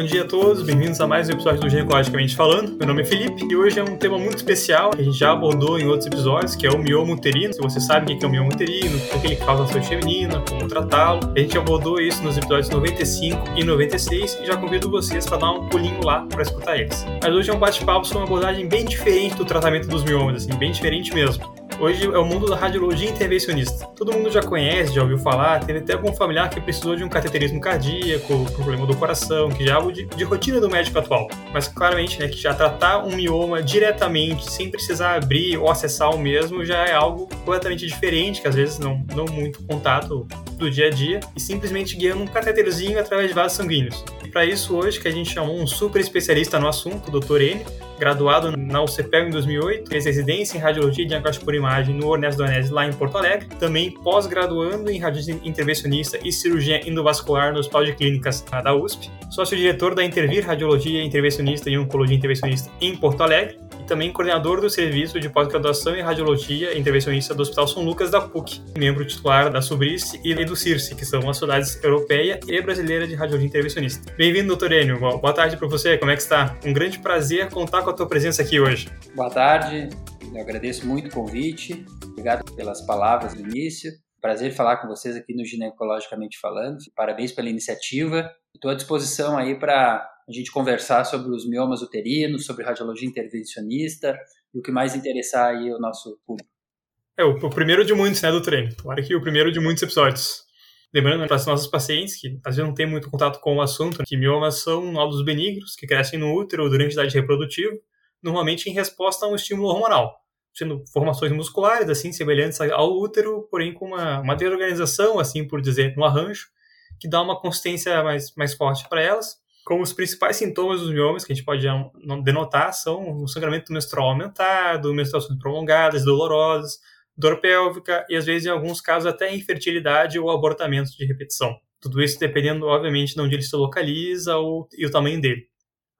bom dia a todos, bem-vindos a mais um episódio do Ginecologicamente Falando. Meu nome é Felipe e hoje é um tema muito especial que a gente já abordou em outros episódios, que é o mioma uterino. Se você sabe o que é o mioma uterino, o que ele causa na saúde feminina, como tratá-lo, a gente abordou isso nos episódios 95 e 96 e já convido vocês para dar um pulinho lá para escutar eles. Mas hoje é um bate-papo sobre uma abordagem bem diferente do tratamento dos miomas, assim, bem diferente mesmo. Hoje é o mundo da radiologia intervencionista. Todo mundo já conhece, já ouviu falar, teve até algum familiar que precisou de um cateterismo cardíaco, problema do coração, que já é algo de, de rotina do médico atual. Mas claramente, né, que já tratar um mioma diretamente, sem precisar abrir ou acessar o mesmo, já é algo completamente diferente, que às vezes não, não muito contato do dia a dia, e simplesmente guiando um cateterzinho através de vasos sanguíneos. E para isso, hoje, que a gente chamou um super especialista no assunto, o Dr. N, graduado na UCPEL em 2008, fez residência em radiologia e diagnóstico por imagem no Ernesto Donese, lá em Porto Alegre, também pós-graduando em radiologia intervencionista e cirurgia endovascular no Hospital de Clínicas da USP, sócio-diretor da Intervir Radiologia Intervencionista e Oncologia Intervencionista em Porto Alegre, também coordenador do Serviço de Pós-Graduação em Radiologia Intervencionista do Hospital São Lucas da PUC, membro titular da SUBRIS e do CIRSE, que são as sociedades europeia e brasileira de radiologia intervencionista. Bem-vindo, doutor Enio. Boa tarde para você. Como é que está? Um grande prazer contar com a tua presença aqui hoje. Boa tarde. Eu agradeço muito o convite. Obrigado pelas palavras do início. Prazer falar com vocês aqui no Ginecologicamente Falando. Parabéns pela iniciativa. Estou à disposição aí para a gente conversar sobre os miomas uterinos, sobre radiologia intervencionista e o que mais interessar aí o nosso público. É o, primeiro de muitos, né, do treino. Claro que o primeiro de muitos episódios. Lembrando para os nossos pacientes que às vezes não tem muito contato com o assunto, que miomas são nódulos benignos que crescem no útero durante a idade reprodutiva, normalmente em resposta a um estímulo hormonal, sendo formações musculares, assim, semelhantes ao útero, porém com uma, uma desorganização, assim por dizer, no arranjo, que dá uma consistência mais, mais forte para elas como os principais sintomas dos miomas que a gente pode denotar são o sangramento menstrual aumentado, menstruações prolongadas, dolorosas, dor pélvica e às vezes em alguns casos até infertilidade ou abortamento de repetição. Tudo isso dependendo, obviamente, de onde ele se localiza ou, e o tamanho dele.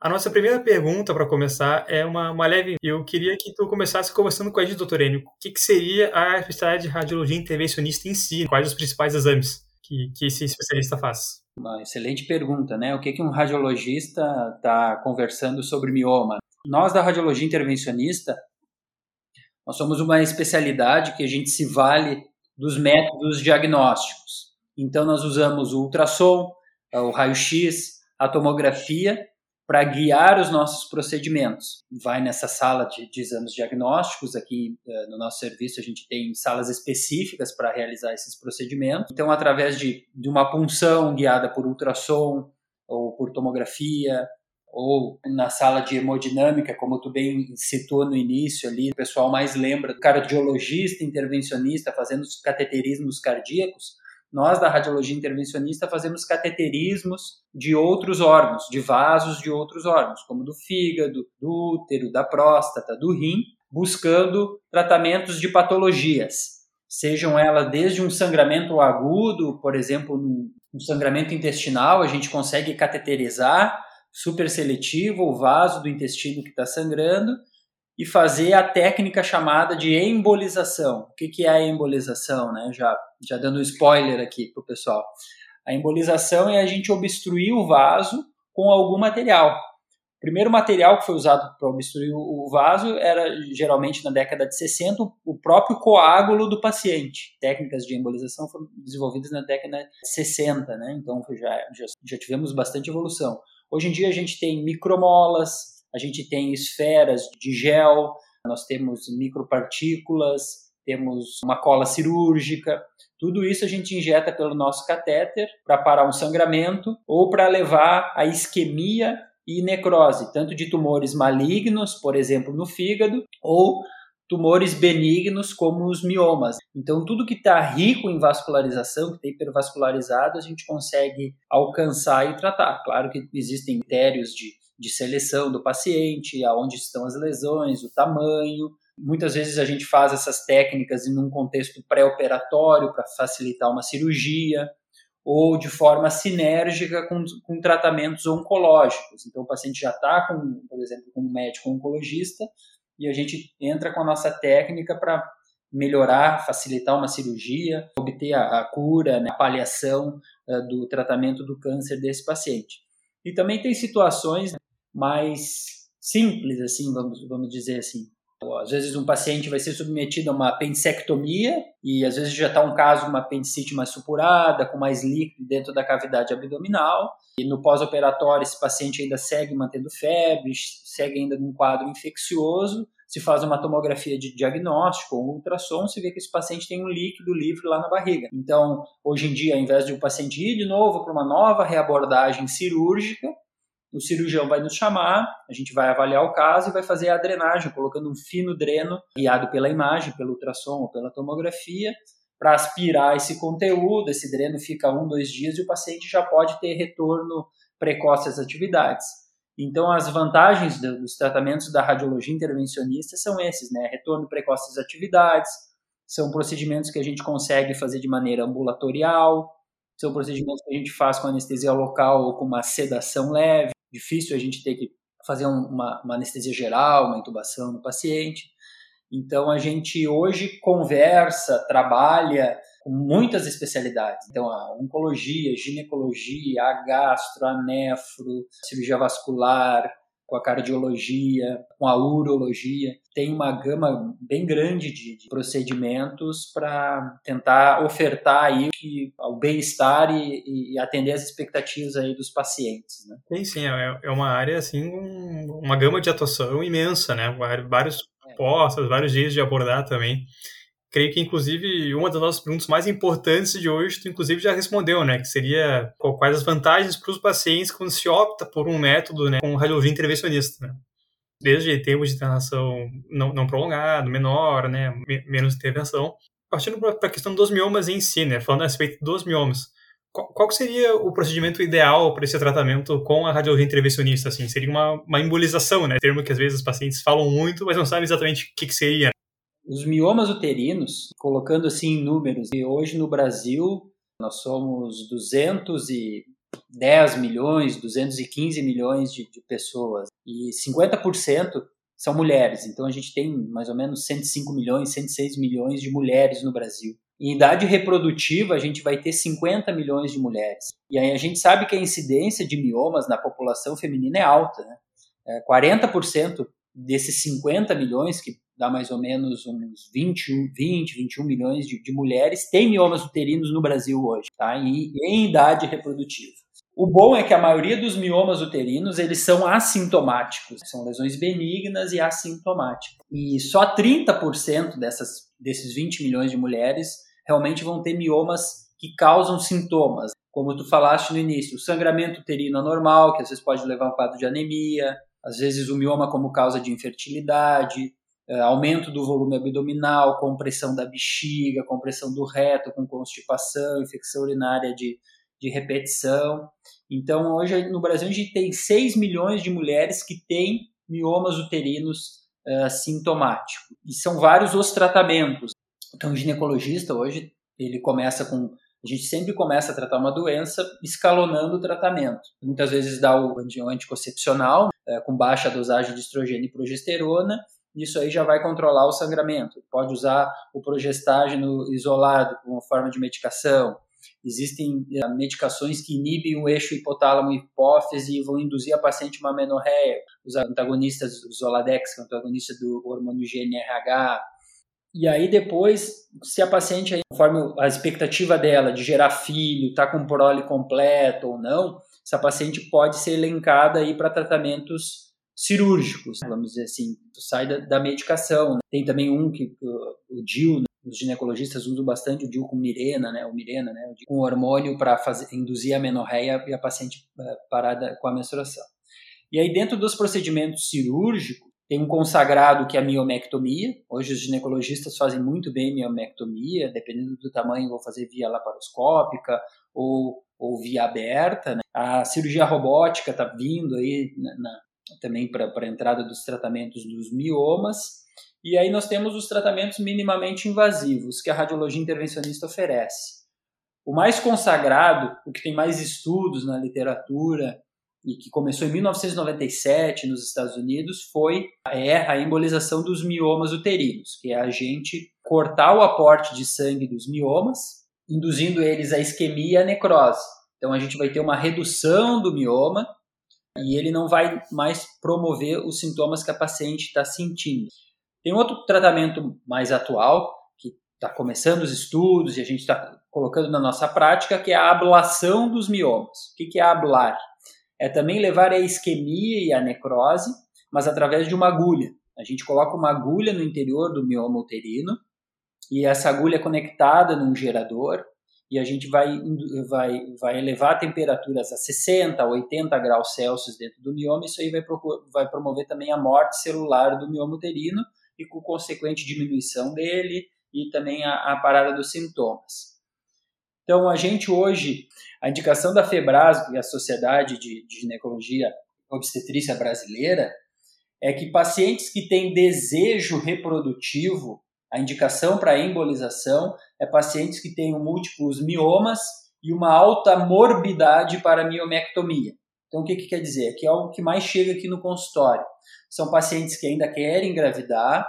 A nossa primeira pergunta para começar é uma, uma leve. Eu queria que tu começasse conversando com a gente, doutor Enio. O que, que seria a especialidade de radiologia intervencionista em si? Quais os principais exames que, que esse especialista faz? Uma excelente pergunta, né? O que, que um radiologista está conversando sobre mioma? Nós da radiologia intervencionista, nós somos uma especialidade que a gente se vale dos métodos diagnósticos. Então nós usamos o ultrassom, o raio-x, a tomografia para guiar os nossos procedimentos. Vai nessa sala de, de exames diagnósticos, aqui uh, no nosso serviço a gente tem salas específicas para realizar esses procedimentos. Então, através de, de uma punção guiada por ultrassom ou por tomografia, ou na sala de hemodinâmica, como tu bem citou no início ali, o pessoal mais lembra do cardiologista intervencionista fazendo os cateterismos cardíacos, nós, da radiologia intervencionista, fazemos cateterismos de outros órgãos, de vasos de outros órgãos, como do fígado, do útero, da próstata, do rim, buscando tratamentos de patologias, sejam elas desde um sangramento agudo, por exemplo, um sangramento intestinal, a gente consegue cateterizar super seletivo o vaso do intestino que está sangrando, e fazer a técnica chamada de embolização. O que, que é a embolização? Né? Já, já dando spoiler aqui para o pessoal. A embolização é a gente obstruir o vaso com algum material. O primeiro material que foi usado para obstruir o vaso era, geralmente, na década de 60, o próprio coágulo do paciente. Técnicas de embolização foram desenvolvidas na década de 60, né? então já, já, já tivemos bastante evolução. Hoje em dia a gente tem micromolas, a gente tem esferas de gel, nós temos micropartículas, temos uma cola cirúrgica. Tudo isso a gente injeta pelo nosso catéter para parar um sangramento ou para levar a isquemia e necrose, tanto de tumores malignos, por exemplo, no fígado, ou tumores benignos como os miomas. Então, tudo que está rico em vascularização, que está hipervascularizado, a gente consegue alcançar e tratar. Claro que existem critérios de de seleção do paciente, aonde estão as lesões, o tamanho. Muitas vezes a gente faz essas técnicas em um contexto pré-operatório para facilitar uma cirurgia ou de forma sinérgica com, com tratamentos oncológicos. Então o paciente já está com, por exemplo, com um médico oncologista e a gente entra com a nossa técnica para melhorar, facilitar uma cirurgia, obter a, a cura, né, a paliação uh, do tratamento do câncer desse paciente. E também tem situações mais simples, assim, vamos, vamos dizer assim. Às vezes um paciente vai ser submetido a uma apendicectomia e às vezes já está um caso uma apendicite mais supurada, com mais líquido dentro da cavidade abdominal. E no pós-operatório esse paciente ainda segue mantendo febre, segue ainda num quadro infeccioso. Se faz uma tomografia de diagnóstico ou um ultrassom, se vê que esse paciente tem um líquido livre lá na barriga. Então, hoje em dia, ao invés de o paciente ir de novo para uma nova reabordagem cirúrgica, o cirurgião vai nos chamar, a gente vai avaliar o caso e vai fazer a drenagem, colocando um fino dreno guiado pela imagem, pelo ultrassom ou pela tomografia, para aspirar esse conteúdo. Esse dreno fica um, dois dias e o paciente já pode ter retorno precoce às atividades. Então, as vantagens dos tratamentos da radiologia intervencionista são esses, né? Retorno precoce às atividades, são procedimentos que a gente consegue fazer de maneira ambulatorial, são procedimentos que a gente faz com anestesia local ou com uma sedação leve difícil a gente ter que fazer uma, uma anestesia geral, uma intubação no paciente. Então a gente hoje conversa, trabalha com muitas especialidades. Então a oncologia, ginecologia, a gastro, a nefro, cirurgia vascular, com a cardiologia, com a urologia. Tem uma gama bem grande de, de procedimentos para tentar ofertar aí o bem-estar e, e, atender as expectativas aí dos pacientes. Né? Sim, sim, é, é uma área assim, uma gama de atuação imensa, né? Vários é. postos, vários jeitos de abordar também creio que, inclusive, uma das nossas perguntas mais importantes de hoje, tu, inclusive, já respondeu, né? Que seria quais as vantagens para os pacientes quando se opta por um método né, com radiologia intervencionista, né? Desde tempo de internação não, não prolongado, menor, né? Menos intervenção. Partindo para a questão dos miomas em si, né? Falando a respeito dos miomas. Qual, qual seria o procedimento ideal para esse tratamento com a radiologia intervencionista? Assim, seria uma, uma embolização, né? Termo que às vezes os pacientes falam muito, mas não sabem exatamente o que, que seria. Os miomas uterinos, colocando assim em números, e hoje no Brasil nós somos 210 milhões, 215 milhões de, de pessoas e 50% são mulheres. Então a gente tem mais ou menos 105 milhões, 106 milhões de mulheres no Brasil. Em idade reprodutiva, a gente vai ter 50 milhões de mulheres. E aí a gente sabe que a incidência de miomas na população feminina é alta. Né? É 40% desses 50 milhões, que dá mais ou menos uns 21, 20, 21 milhões de, de mulheres, têm miomas uterinos no Brasil hoje, tá? E, em idade reprodutiva. O bom é que a maioria dos miomas uterinos eles são assintomáticos, são lesões benignas e assintomáticas. E só 30% dessas, desses 20 milhões de mulheres realmente vão ter miomas que causam sintomas, como tu falaste no início, o sangramento uterino anormal, que às vezes pode levar a um quadro de anemia, às vezes o mioma como causa de infertilidade, aumento do volume abdominal, compressão da bexiga, compressão do reto com constipação, infecção urinária de, de repetição. Então, hoje no Brasil a gente tem 6 milhões de mulheres que têm miomas uterinos uh, sintomáticos. E são vários os tratamentos. Então, o ginecologista hoje, ele começa com a gente sempre começa a tratar uma doença escalonando o tratamento. Muitas vezes dá o anticoncepcional, é, com baixa dosagem de estrogênio e progesterona, isso aí já vai controlar o sangramento. Pode usar o progestágeno isolado como forma de medicação. Existem eh, medicações que inibem o eixo hipotálamo-hipófise e vão induzir a paciente uma menorreia. Os antagonistas do Zoladex, que é o antagonista do hormônio GNRH. E aí depois, se a paciente, conforme a expectativa dela de gerar filho, está com prole completo ou não, essa paciente pode ser elencada aí para tratamentos cirúrgicos, vamos dizer assim, tu sai da, da medicação. Né? Tem também um que o, o DIL, né? os ginecologistas usam bastante o DIL com Mirena, né, o Mirena, né, com hormônio para induzir a menorreia e a paciente uh, parada com a menstruação. E aí dentro dos procedimentos cirúrgicos tem um consagrado que é a miomectomia. Hoje os ginecologistas fazem muito bem miomectomia, dependendo do tamanho, vou fazer via laparoscópica ou, ou via aberta. Né? A cirurgia robótica está vindo aí na, na, também para a entrada dos tratamentos dos miomas. E aí nós temos os tratamentos minimamente invasivos que a radiologia intervencionista oferece. O mais consagrado, o que tem mais estudos na literatura e que começou em 1997 nos Estados Unidos, foi é a embolização dos miomas uterinos, que é a gente cortar o aporte de sangue dos miomas, induzindo eles à isquemia e à necrose. Então a gente vai ter uma redução do mioma e ele não vai mais promover os sintomas que a paciente está sentindo. Tem outro tratamento mais atual, que está começando os estudos e a gente está colocando na nossa prática, que é a ablação dos miomas. O que é ablar? É também levar a isquemia e a necrose, mas através de uma agulha. A gente coloca uma agulha no interior do mioma uterino e essa agulha é conectada num gerador e a gente vai, vai, vai elevar temperaturas a 60, 80 graus Celsius dentro do mioma. Isso aí vai, vai promover também a morte celular do mioma uterino e com consequente diminuição dele e também a, a parada dos sintomas. Então, a gente hoje, a indicação da FEBRAS, é a Sociedade de, de Ginecologia Obstetrícia Brasileira, é que pacientes que têm desejo reprodutivo, a indicação para embolização é pacientes que tenham múltiplos miomas e uma alta morbidade para miomectomia. Então, o que, que quer dizer? Que é o que mais chega aqui no consultório. São pacientes que ainda querem engravidar,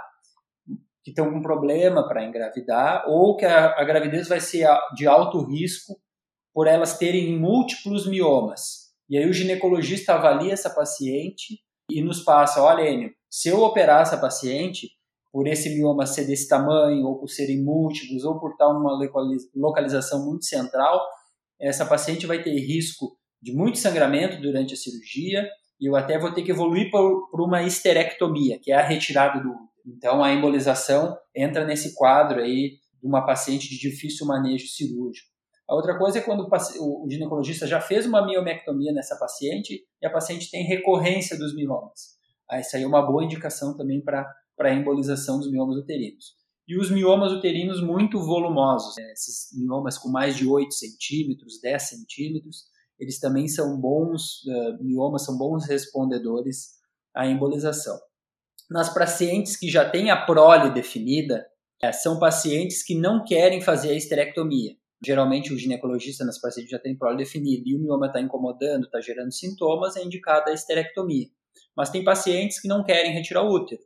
que estão com problema para engravidar, ou que a, a gravidez vai ser de alto risco por elas terem múltiplos miomas. E aí o ginecologista avalia essa paciente e nos passa, olha, Enio, se eu operar essa paciente, por esse mioma ser desse tamanho, ou por serem múltiplos, ou por estar uma localização muito central, essa paciente vai ter risco de muito sangramento durante a cirurgia, e eu até vou ter que evoluir por, uma histerectomia, que é a retirada do útero. Então, a embolização entra nesse quadro aí de uma paciente de difícil manejo cirúrgico. A outra coisa é quando o ginecologista já fez uma miomectomia nessa paciente e a paciente tem recorrência dos miomas. Essa aí é uma boa indicação também para a embolização dos miomas uterinos. E os miomas uterinos muito volumosos, né? esses miomas com mais de 8 centímetros, 10 centímetros, eles também são bons, uh, miomas são bons respondedores à embolização. Nas pacientes que já têm a prole definida, é, são pacientes que não querem fazer a esterectomia. Geralmente o ginecologista nas pacientes já tem prole definida e o mioma está incomodando, está gerando sintomas, é indicada a esterectomia. Mas tem pacientes que não querem retirar o útero,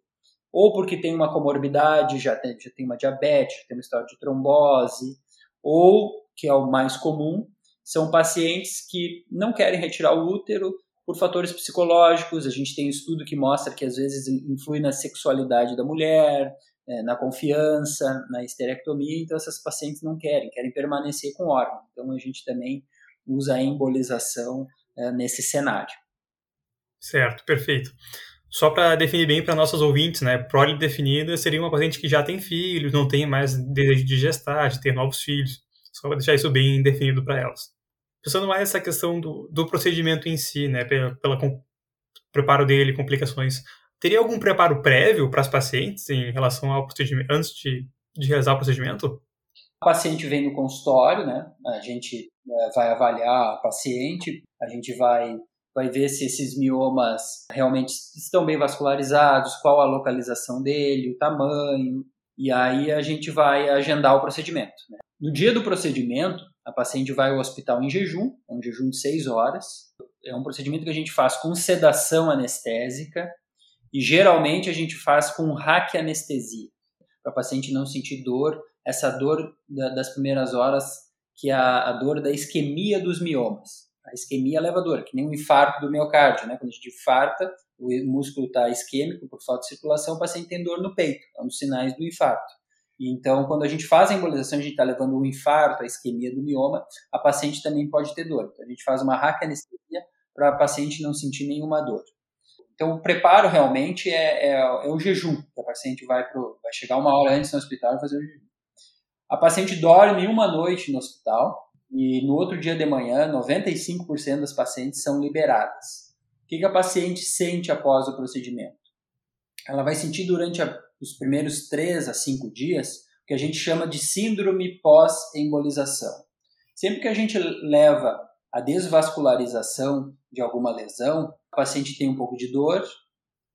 ou porque tem uma comorbidade, já tem, já tem uma diabetes, já tem uma história de trombose, ou, que é o mais comum, são pacientes que não querem retirar o útero por fatores psicológicos. A gente tem um estudo que mostra que às vezes influi na sexualidade da mulher, é, na confiança, na esterectomia, então essas pacientes não querem, querem permanecer com órgão. Então a gente também usa a embolização é, nesse cenário. Certo, perfeito. Só para definir bem para nossos ouvintes, né, prole definida seria uma paciente que já tem filhos, não tem mais desejo de gestar, de ter novos filhos. Só para deixar isso bem definido para elas. Pensando mais nessa questão do, do procedimento em si, né, pela, pela preparo dele, complicações, Teria algum preparo prévio para as pacientes em relação ao procedimento, antes de, de realizar o procedimento? A paciente vem no consultório, né? A gente é, vai avaliar a paciente, a gente vai, vai ver se esses miomas realmente estão bem vascularizados, qual a localização dele, o tamanho, e aí a gente vai agendar o procedimento. Né? No dia do procedimento, a paciente vai ao hospital em jejum, é um jejum de 6 horas. É um procedimento que a gente faz com sedação anestésica, e geralmente a gente faz com raquianestesia, para o paciente não sentir dor, essa dor das primeiras horas, que é a, a dor da isquemia dos miomas. A isquemia leva dor, que nem um infarto do miocárdio, né? Quando a gente infarta, o músculo está isquêmico por falta de circulação, o paciente tem dor no peito, é um dos sinais do infarto. Então, quando a gente faz a embolização, a gente está levando o infarto, a isquemia do mioma, a paciente também pode ter dor. Então, a gente faz uma raquianestesia para a paciente não sentir nenhuma dor. Então, o preparo realmente é, é, é o jejum. A paciente vai, pro, vai chegar uma hora antes no hospital e fazer o jejum. A paciente dorme uma noite no hospital e no outro dia de manhã, 95% das pacientes são liberadas. O que, a paciente sente após o procedimento? Ela vai sentir durante a, os primeiros 3 a 5 dias o que a gente chama de síndrome pós-embolização. Sempre que a gente leva a desvascularização de alguma lesão, o paciente tem um pouco de dor,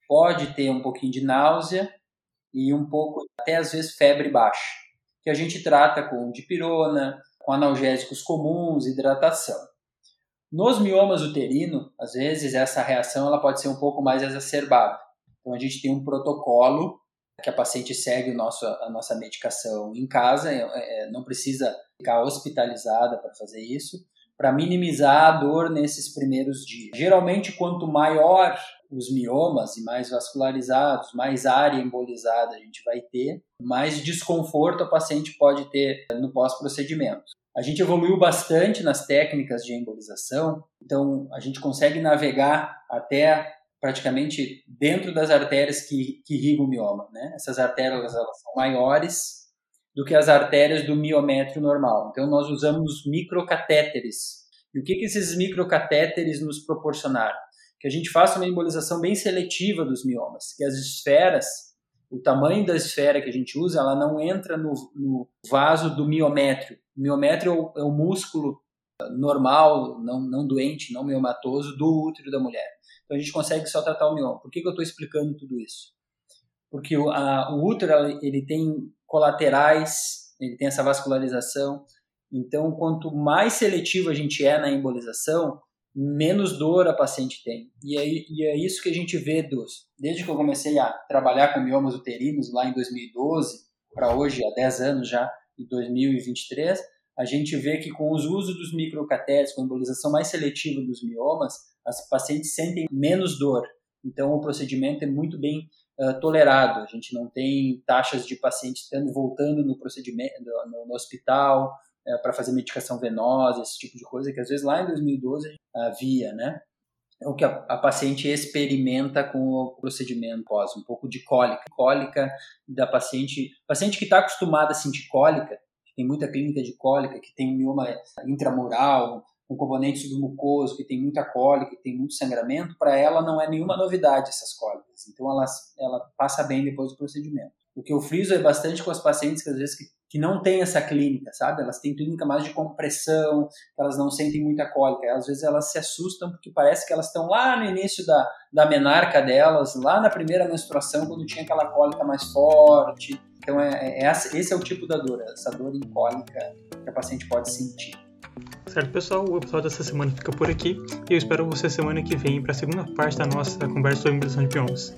pode ter um pouquinho de náusea e um pouco, até às vezes, febre baixa, que a gente trata com dipirona, com analgésicos comuns, hidratação. Nos miomas uterino, às vezes essa reação ela pode ser um pouco mais exacerbada. Então a gente tem um protocolo que a paciente segue nosso, a nossa medicação em casa, é, é, não precisa ficar hospitalizada para fazer isso, para minimizar a dor nesses primeiros dias. Geralmente, quanto maior os miomas e mais vascularizados, mais área embolizada a gente vai ter, mais desconforto a paciente pode ter no pós-procedimento. A gente evoluiu bastante nas técnicas de embolização, então a gente consegue navegar até praticamente dentro das artérias que, que irrigam o mioma. Né? Essas artérias elas são maiores do que as artérias do miométrio normal. Então nós usamos microcatéteres. E o que, que esses microcatéteres nos proporcionaram? Que a gente faça uma embolização bem seletiva dos miomas, que as esferas o tamanho da esfera que a gente usa, ela não entra no, no vaso do miométrio. O miométrio é o, é o músculo normal, não, não doente, não miomatoso do útero da mulher. Então a gente consegue só tratar o mioma. Por que, que eu estou explicando tudo isso? Porque o, a, o útero ele tem colaterais, ele tem essa vascularização. Então, quanto mais seletivo a gente é na embolização, menos dor a paciente tem. E é, e é isso que a gente vê dos, desde que eu comecei a trabalhar com miomas uterinos lá em 2012 para hoje, há 10 anos já, em 2023, a gente vê que com os usos dos microcatéteres, com a embolização mais seletiva dos miomas, as pacientes sentem menos dor. Então, o procedimento é muito bem uh, tolerado. A gente não tem taxas de pacientes estando voltando no procedimento, no, no hospital, é, para fazer medicação venosa, esse tipo de coisa, que às vezes lá em 2012 havia, né? É o que a, a, paciente experimenta com o procedimento pós, um pouco de cólica. Cólica da paciente, paciente que está acostumada a sentir cólica, que tem muita clínica de cólica, que tem mioma intramural, um componente submucoso, que tem muita cólica, que tem muito sangramento, para ela não é nenhuma novidade essas cólicas. Então ela, ela passa bem depois do procedimento. O que eu friso é bastante com as pacientes que às vezes que que não tem essa clínica, sabe? Elas têm clínica mais de compressão, elas não sentem muita cólica. Às vezes elas se assustam porque parece que elas estão lá no início da, da menarca delas, lá na primeira menstruação, quando tinha aquela cólica mais forte. Então, é, é, é esse é o tipo da dor, essa dor em cólica que a paciente pode sentir. Certo, pessoal, o episódio dessa semana fica por aqui e eu espero você semana que vem para a segunda parte da nossa conversa sobre embolização de piomas.